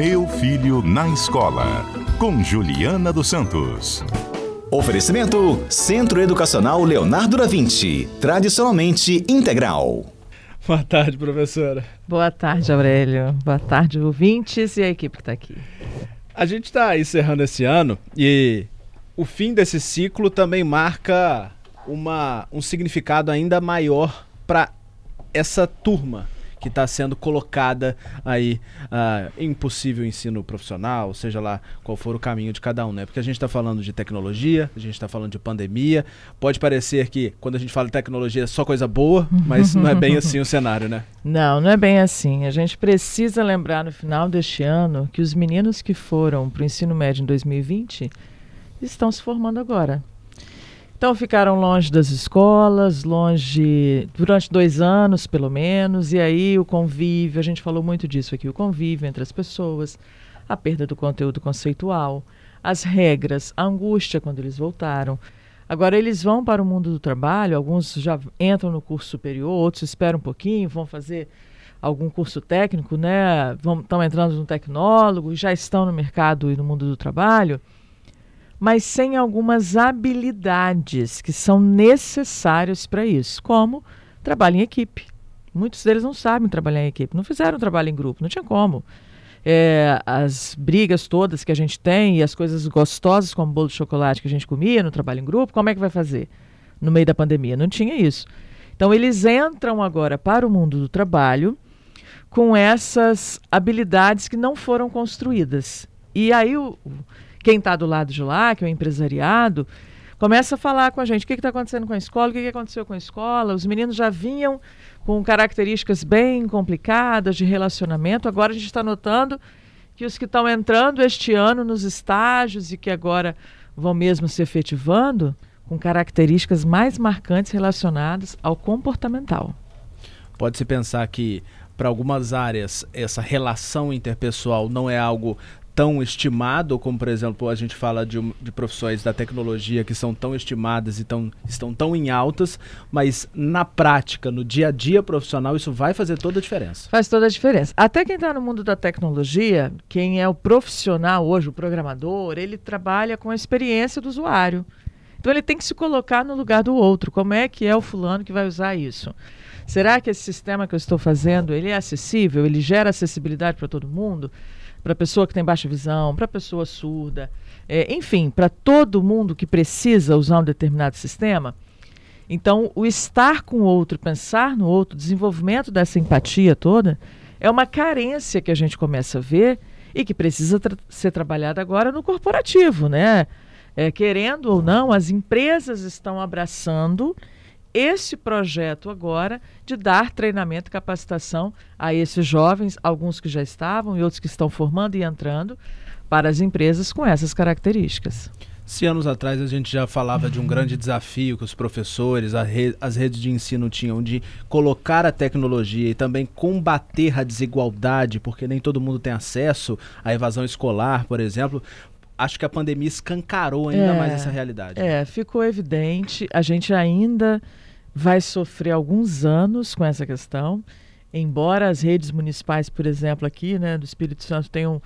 Meu Filho na Escola, com Juliana dos Santos. Oferecimento Centro Educacional Leonardo da Vinci, tradicionalmente integral. Boa tarde, professora. Boa tarde, Aurélio. Boa tarde, ouvintes e a equipe que está aqui. A gente está encerrando esse ano e o fim desse ciclo também marca uma, um significado ainda maior para essa turma que está sendo colocada aí uh, em possível ensino profissional, seja lá qual for o caminho de cada um, né? Porque a gente está falando de tecnologia, a gente está falando de pandemia. Pode parecer que quando a gente fala de tecnologia é só coisa boa, mas não é bem assim o cenário, né? Não, não é bem assim. A gente precisa lembrar no final deste ano que os meninos que foram para o ensino médio em 2020 estão se formando agora. Então ficaram longe das escolas, longe durante dois anos pelo menos, e aí o convívio, a gente falou muito disso aqui, o convívio entre as pessoas, a perda do conteúdo conceitual, as regras, a angústia quando eles voltaram. Agora eles vão para o mundo do trabalho, alguns já entram no curso superior, outros esperam um pouquinho, vão fazer algum curso técnico, né? Estão entrando no tecnólogo, já estão no mercado e no mundo do trabalho mas sem algumas habilidades que são necessárias para isso, como trabalho em equipe. Muitos deles não sabem trabalhar em equipe, não fizeram trabalho em grupo, não tinha como. É, as brigas todas que a gente tem e as coisas gostosas como bolo de chocolate que a gente comia no trabalho em grupo, como é que vai fazer no meio da pandemia? Não tinha isso. Então eles entram agora para o mundo do trabalho com essas habilidades que não foram construídas. E aí o, quem está do lado de lá, que é o empresariado, começa a falar com a gente o que está acontecendo com a escola, o que, que aconteceu com a escola. Os meninos já vinham com características bem complicadas de relacionamento, agora a gente está notando que os que estão entrando este ano nos estágios e que agora vão mesmo se efetivando, com características mais marcantes relacionadas ao comportamental. Pode-se pensar que para algumas áreas essa relação interpessoal não é algo tão estimado, como por exemplo a gente fala de, de profissões da tecnologia que são tão estimadas e tão, estão tão em altas, mas na prática, no dia a dia profissional, isso vai fazer toda a diferença. Faz toda a diferença. Até quem está no mundo da tecnologia, quem é o profissional hoje, o programador, ele trabalha com a experiência do usuário. Então ele tem que se colocar no lugar do outro. Como é que é o fulano que vai usar isso? Será que esse sistema que eu estou fazendo, ele é acessível? Ele gera acessibilidade para todo mundo? Para a pessoa que tem baixa visão, para a pessoa surda, é, enfim, para todo mundo que precisa usar um determinado sistema. Então, o estar com o outro, pensar no outro, desenvolvimento dessa empatia toda, é uma carência que a gente começa a ver e que precisa tra ser trabalhada agora no corporativo, né? É, querendo ou não, as empresas estão abraçando esse projeto agora de dar treinamento e capacitação a esses jovens, alguns que já estavam e outros que estão formando e entrando para as empresas com essas características. Se anos atrás a gente já falava de um grande desafio que os professores, re as redes de ensino tinham de colocar a tecnologia e também combater a desigualdade, porque nem todo mundo tem acesso à evasão escolar, por exemplo acho que a pandemia escancarou ainda é, mais essa realidade. É, ficou evidente. A gente ainda vai sofrer alguns anos com essa questão, embora as redes municipais, por exemplo, aqui né, do Espírito Santo tenham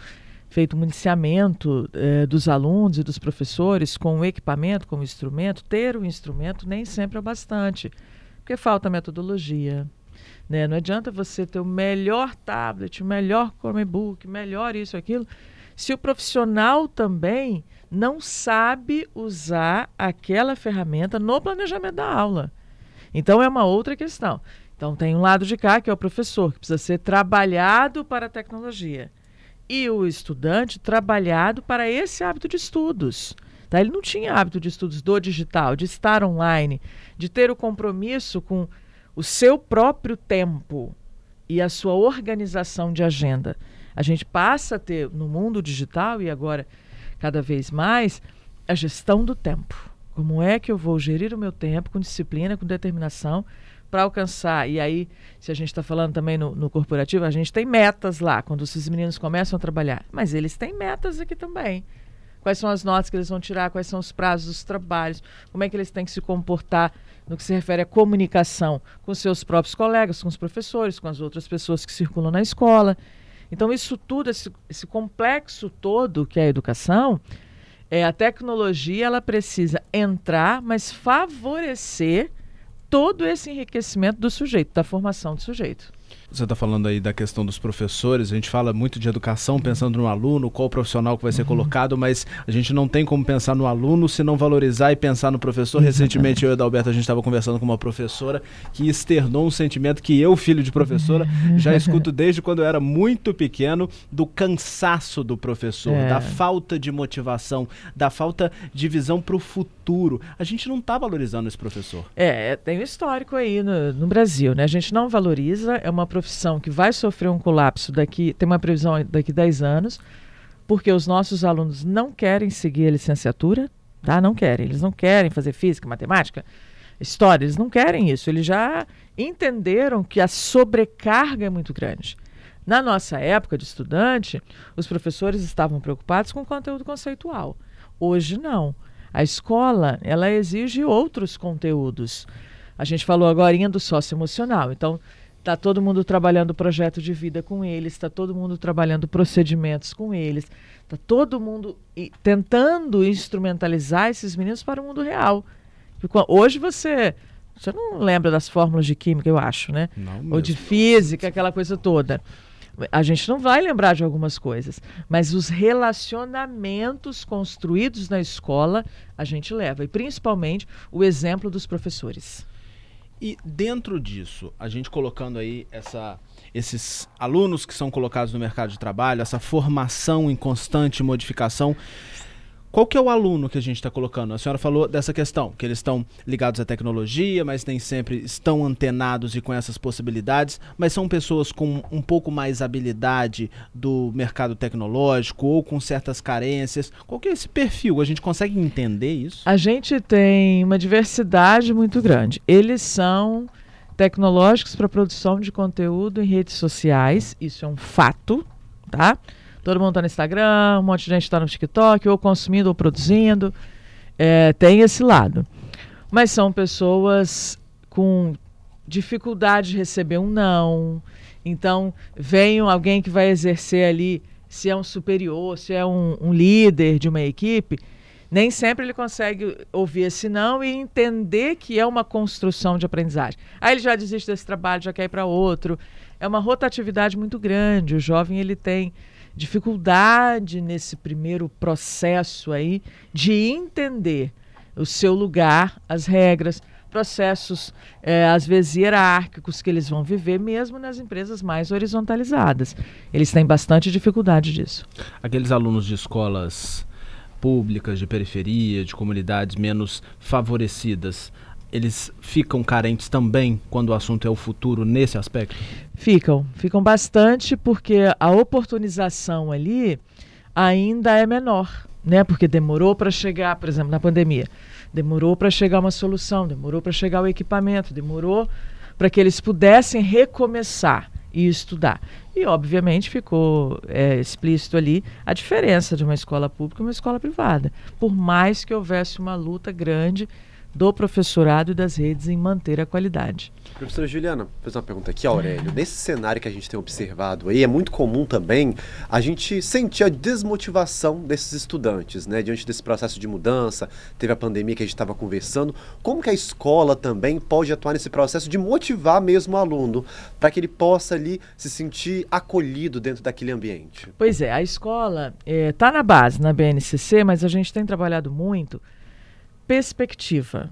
feito um municiamento eh, dos alunos e dos professores com o equipamento, com o instrumento, ter o instrumento nem sempre é bastante, porque falta metodologia. Né? Não adianta você ter o melhor tablet, o melhor Chromebook, melhor isso, aquilo, se o profissional também não sabe usar aquela ferramenta no planejamento da aula. Então é uma outra questão. Então tem um lado de cá que é o professor, que precisa ser trabalhado para a tecnologia. E o estudante trabalhado para esse hábito de estudos. Tá? Ele não tinha hábito de estudos do digital, de estar online, de ter o compromisso com o seu próprio tempo e a sua organização de agenda a gente passa a ter no mundo digital e agora cada vez mais a gestão do tempo. Como é que eu vou gerir o meu tempo com disciplina, com determinação para alcançar? E aí, se a gente está falando também no, no, corporativo, a gente tem metas lá, quando esses meninos começam a trabalhar. Mas eles têm metas aqui também. Quais são as notas que eles vão tirar, quais são os prazos dos trabalhos, como é que eles têm que se comportar no que se refere à comunicação com seus próprios colegas, com os professores, com as outras pessoas que circulam na escola. Então, isso tudo, esse, esse complexo todo que é a educação, é, a tecnologia ela precisa entrar, mas favorecer todo esse enriquecimento do sujeito, da formação do sujeito. Você está falando aí da questão dos professores, a gente fala muito de educação pensando no aluno, qual profissional que vai ser uhum. colocado, mas a gente não tem como pensar no aluno se não valorizar e pensar no professor. Recentemente eu e o Adalberto a gente estava conversando com uma professora que externou um sentimento que eu, filho de professora, já escuto desde quando eu era muito pequeno, do cansaço do professor, é. da falta de motivação, da falta de visão para o futuro. A gente não está valorizando esse professor. É, tem um histórico aí no, no Brasil, né? A gente não valoriza, é uma profissão que vai sofrer um colapso daqui, tem uma previsão daqui 10 anos, porque os nossos alunos não querem seguir a licenciatura, tá? Não querem. Eles não querem fazer física, matemática, história, eles não querem isso. Eles já entenderam que a sobrecarga é muito grande. Na nossa época de estudante, os professores estavam preocupados com o conteúdo conceitual. Hoje não. A escola, ela exige outros conteúdos. A gente falou agora do socioemocional. Então, Está todo mundo trabalhando projeto de vida com eles, está todo mundo trabalhando procedimentos com eles, está todo mundo tentando instrumentalizar esses meninos para o mundo real. Hoje você você não lembra das fórmulas de química, eu acho, né? Ou de física, aquela coisa toda. A gente não vai lembrar de algumas coisas, mas os relacionamentos construídos na escola a gente leva, e principalmente o exemplo dos professores. E dentro disso, a gente colocando aí essa, esses alunos que são colocados no mercado de trabalho, essa formação em constante modificação, qual que é o aluno que a gente está colocando? A senhora falou dessa questão, que eles estão ligados à tecnologia, mas nem sempre estão antenados e com essas possibilidades, mas são pessoas com um pouco mais habilidade do mercado tecnológico ou com certas carências. Qual que é esse perfil? A gente consegue entender isso? A gente tem uma diversidade muito grande. Eles são tecnológicos para produção de conteúdo em redes sociais, isso é um fato, tá? Todo mundo está no Instagram, um monte de gente está no TikTok, ou consumindo ou produzindo. É, tem esse lado. Mas são pessoas com dificuldade de receber um não. Então, vem alguém que vai exercer ali, se é um superior, se é um, um líder de uma equipe, nem sempre ele consegue ouvir esse não e entender que é uma construção de aprendizagem. Aí ele já desiste desse trabalho, já quer ir para outro. É uma rotatividade muito grande. O jovem ele tem dificuldade nesse primeiro processo aí de entender o seu lugar, as regras, processos é, às vezes hierárquicos que eles vão viver mesmo nas empresas mais horizontalizadas. Eles têm bastante dificuldade disso. Aqueles alunos de escolas públicas, de periferia, de comunidades menos favorecidas, eles ficam carentes também quando o assunto é o futuro nesse aspecto? Ficam, ficam bastante porque a oportunização ali ainda é menor, né? Porque demorou para chegar, por exemplo, na pandemia, demorou para chegar uma solução, demorou para chegar o equipamento, demorou para que eles pudessem recomeçar e estudar. E, obviamente, ficou é, explícito ali a diferença de uma escola pública e uma escola privada. Por mais que houvesse uma luta grande do professorado e das redes em manter a qualidade. Professora Juliana, fazer uma pergunta aqui, Aurélio. Nesse cenário que a gente tem observado aí, é muito comum também a gente sentir a desmotivação desses estudantes, né? Diante desse processo de mudança, teve a pandemia que a gente estava conversando. Como que a escola também pode atuar nesse processo de motivar mesmo o aluno para que ele possa ali se sentir acolhido dentro daquele ambiente? Pois é, a escola está eh, é, na base, na BNCC, mas a gente tem trabalhado muito perspectiva.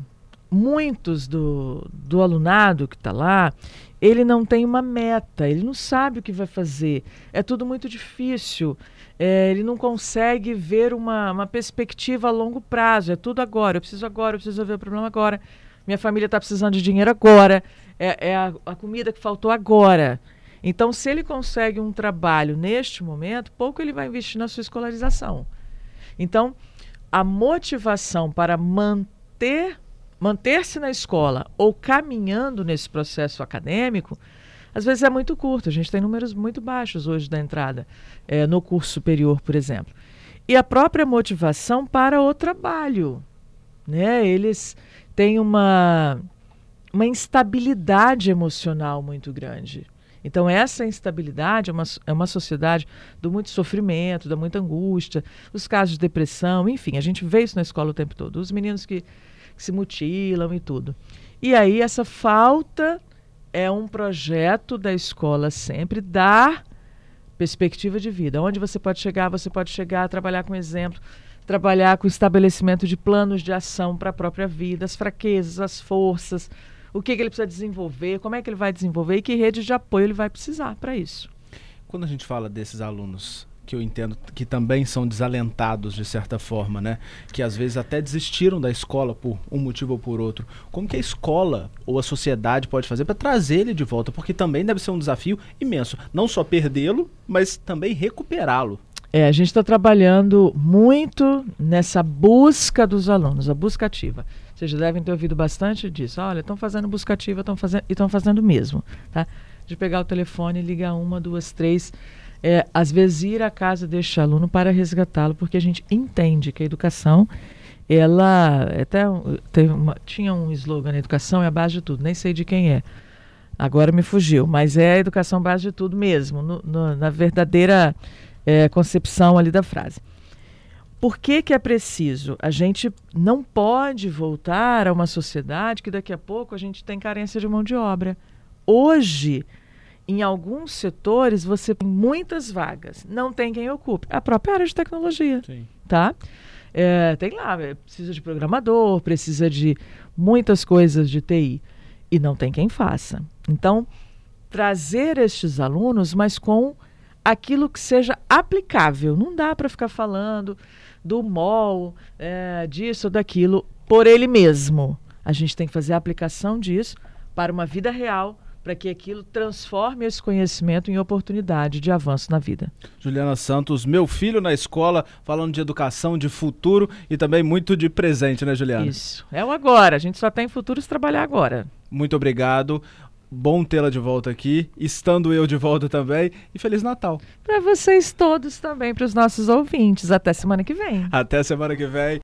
Muitos do, do alunado que está lá, ele não tem uma meta, ele não sabe o que vai fazer. É tudo muito difícil. É, ele não consegue ver uma, uma perspectiva a longo prazo. É tudo agora. Eu preciso agora, eu preciso resolver o problema agora. Minha família está precisando de dinheiro agora. É, é a, a comida que faltou agora. Então, se ele consegue um trabalho neste momento, pouco ele vai investir na sua escolarização. Então, a motivação para manter manter-se na escola ou caminhando nesse processo acadêmico, às vezes é muito curto. A gente tem números muito baixos hoje da entrada é, no curso superior, por exemplo. E a própria motivação para o trabalho. Né? Eles têm uma, uma instabilidade emocional muito grande. Então, essa instabilidade é uma, é uma sociedade do muito sofrimento, da muita angústia, os casos de depressão, enfim, a gente vê isso na escola o tempo todo. Os meninos que, que se mutilam e tudo. E aí, essa falta é um projeto da escola sempre dar perspectiva de vida. Onde você pode chegar, você pode chegar trabalhar com exemplo, trabalhar com estabelecimento de planos de ação para a própria vida, as fraquezas, as forças, o que, que ele precisa desenvolver, como é que ele vai desenvolver e que rede de apoio ele vai precisar para isso. Quando a gente fala desses alunos que eu entendo que também são desalentados de certa forma, né? Que às vezes até desistiram da escola por um motivo ou por outro. Como que a escola ou a sociedade pode fazer para trazer ele de volta? Porque também deve ser um desafio imenso, não só perdê-lo, mas também recuperá-lo. É, a gente está trabalhando muito nessa busca dos alunos, a busca ativa. Vocês devem ter ouvido bastante disso. Olha, estão fazendo busca ativa, estão fazendo e estão fazendo mesmo, tá? De pegar o telefone, ligar uma, duas, três é, às vezes ir à casa deste aluno para resgatá-lo, porque a gente entende que a educação, ela até uma, tinha um slogan, educação é a base de tudo, nem sei de quem é. Agora me fugiu, mas é a educação base de tudo mesmo, no, no, na verdadeira é, concepção ali da frase. Por que, que é preciso? A gente não pode voltar a uma sociedade que daqui a pouco a gente tem carência de mão de obra. Hoje, em alguns setores você tem muitas vagas, não tem quem ocupe. A própria área de tecnologia, Sim. tá? É, tem lá, é, precisa de programador, precisa de muitas coisas de TI e não tem quem faça. Então, trazer estes alunos, mas com aquilo que seja aplicável. Não dá para ficar falando do MOL, é, disso ou daquilo, por ele mesmo. A gente tem que fazer a aplicação disso para uma vida real, para que aquilo transforme esse conhecimento em oportunidade de avanço na vida. Juliana Santos, meu filho na escola, falando de educação, de futuro e também muito de presente, né, Juliana? Isso. É o agora. A gente só tem futuro se trabalhar agora. Muito obrigado. Bom tê-la de volta aqui, estando eu de volta também. E Feliz Natal. Para vocês todos também, para os nossos ouvintes. Até semana que vem. Até semana que vem.